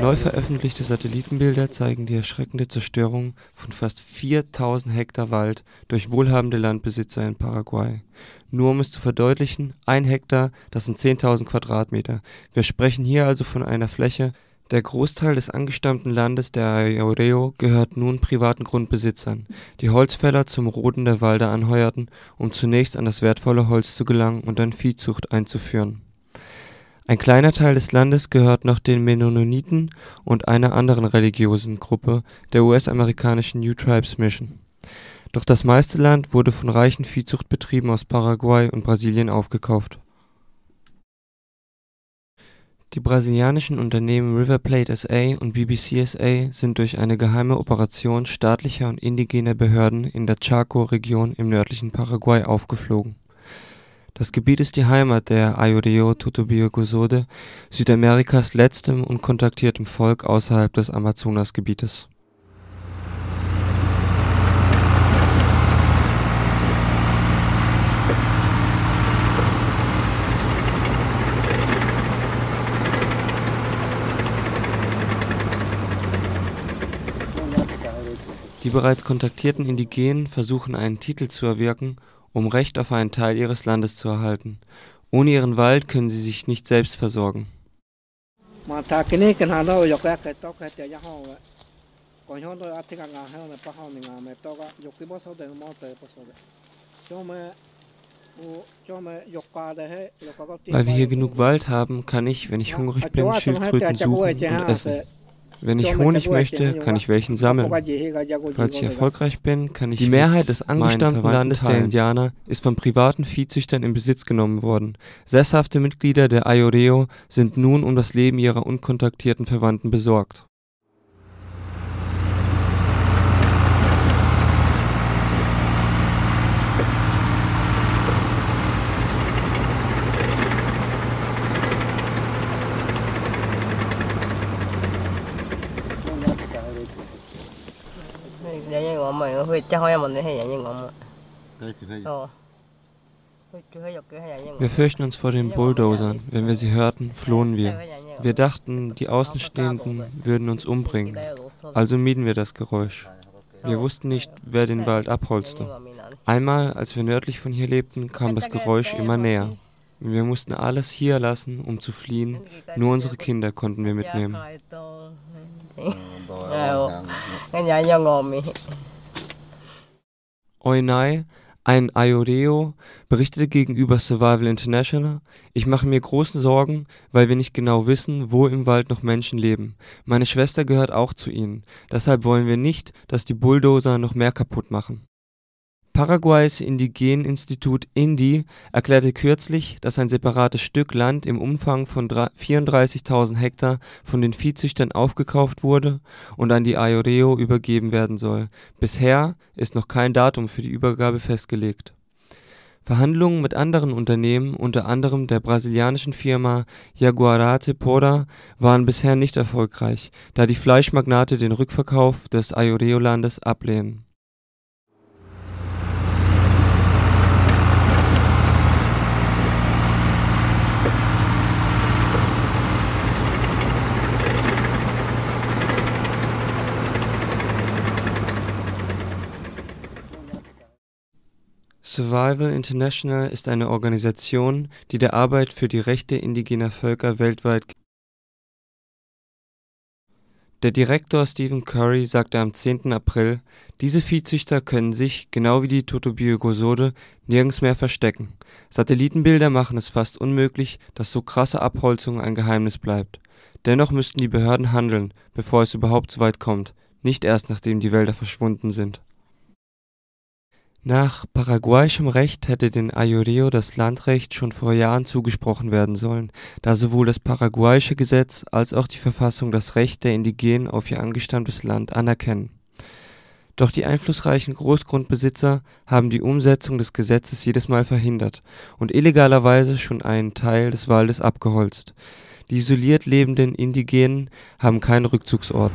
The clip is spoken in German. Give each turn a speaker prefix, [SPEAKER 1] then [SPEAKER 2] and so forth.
[SPEAKER 1] Neu veröffentlichte Satellitenbilder zeigen die erschreckende Zerstörung von fast 4000 Hektar Wald durch wohlhabende Landbesitzer in Paraguay. Nur um es zu verdeutlichen: ein Hektar, das sind 10.000 Quadratmeter. Wir sprechen hier also von einer Fläche der Großteil des angestammten Landes der Ayoreo gehört nun privaten Grundbesitzern, die Holzfäller zum Roden der Wälder anheuerten, um zunächst an das wertvolle Holz zu gelangen und dann Viehzucht einzuführen. Ein kleiner Teil des Landes gehört noch den Mennoniten und einer anderen religiösen Gruppe, der US-amerikanischen New Tribes Mission. Doch das meiste Land wurde von reichen Viehzuchtbetrieben aus Paraguay und Brasilien aufgekauft die brasilianischen Unternehmen River Plate SA und BBC SA sind durch eine geheime Operation staatlicher und indigener Behörden in der Chaco-Region im nördlichen Paraguay aufgeflogen. Das Gebiet ist die Heimat der Aylló-Tutorbio-Guisode, Südamerikas letztem unkontaktiertem Volk außerhalb des Amazonasgebietes. Die bereits kontaktierten Indigenen versuchen einen Titel zu erwirken, um Recht auf einen Teil ihres Landes zu erhalten. Ohne ihren Wald können sie sich nicht selbst versorgen. Weil wir hier genug Wald haben, kann ich, wenn ich hungrig bin, Schildkröten suchen und essen. Wenn ich Honig möchte, kann ich welchen sammeln. Falls ich erfolgreich bin, kann ich. Die Mehrheit des angestammten Landes der Indianer ist von privaten Viehzüchtern in Besitz genommen worden. Sesshafte Mitglieder der Ayoreo sind nun um das Leben ihrer unkontaktierten Verwandten besorgt. Wir fürchten uns vor den Bulldozern. Wenn wir sie hörten, flohen wir. Wir dachten, die Außenstehenden würden uns umbringen. Also mieden wir das Geräusch. Wir wussten nicht, wer den Wald abholzte. Einmal, als wir nördlich von hier lebten, kam das Geräusch immer näher. Wir mussten alles hier lassen, um zu fliehen. Nur unsere Kinder konnten wir mitnehmen. Oinai, ein Aioreo, berichtete gegenüber Survival International: „ Ich mache mir große Sorgen, weil wir nicht genau wissen, wo im Wald noch Menschen leben. Meine Schwester gehört auch zu ihnen. Deshalb wollen wir nicht, dass die Bulldozer noch mehr kaputt machen Paraguays Indigeneninstitut INDI erklärte kürzlich, dass ein separates Stück Land im Umfang von 34.000 Hektar von den Viehzüchtern aufgekauft wurde und an die Ayoreo übergeben werden soll. Bisher ist noch kein Datum für die Übergabe festgelegt. Verhandlungen mit anderen Unternehmen, unter anderem der brasilianischen Firma Jaguarate Pora, waren bisher nicht erfolgreich, da die Fleischmagnate den Rückverkauf des Ayoreo-Landes ablehnen Survival International ist eine Organisation, die der Arbeit für die Rechte indigener Völker weltweit Der Direktor Stephen Curry sagte am 10. April, diese Viehzüchter können sich, genau wie die Totobiogosode, nirgends mehr verstecken. Satellitenbilder machen es fast unmöglich, dass so krasse Abholzung ein Geheimnis bleibt. Dennoch müssten die Behörden handeln, bevor es überhaupt so weit kommt, nicht erst nachdem die Wälder verschwunden sind nach paraguayschem Recht hätte den Ayoreo das Landrecht schon vor Jahren zugesprochen werden sollen, da sowohl das paraguayische Gesetz als auch die Verfassung das Recht der Indigenen auf ihr angestammtes Land anerkennen. Doch die einflussreichen Großgrundbesitzer haben die Umsetzung des Gesetzes jedes Mal verhindert und illegalerweise schon einen Teil des Waldes abgeholzt. Die isoliert lebenden Indigenen haben keinen Rückzugsort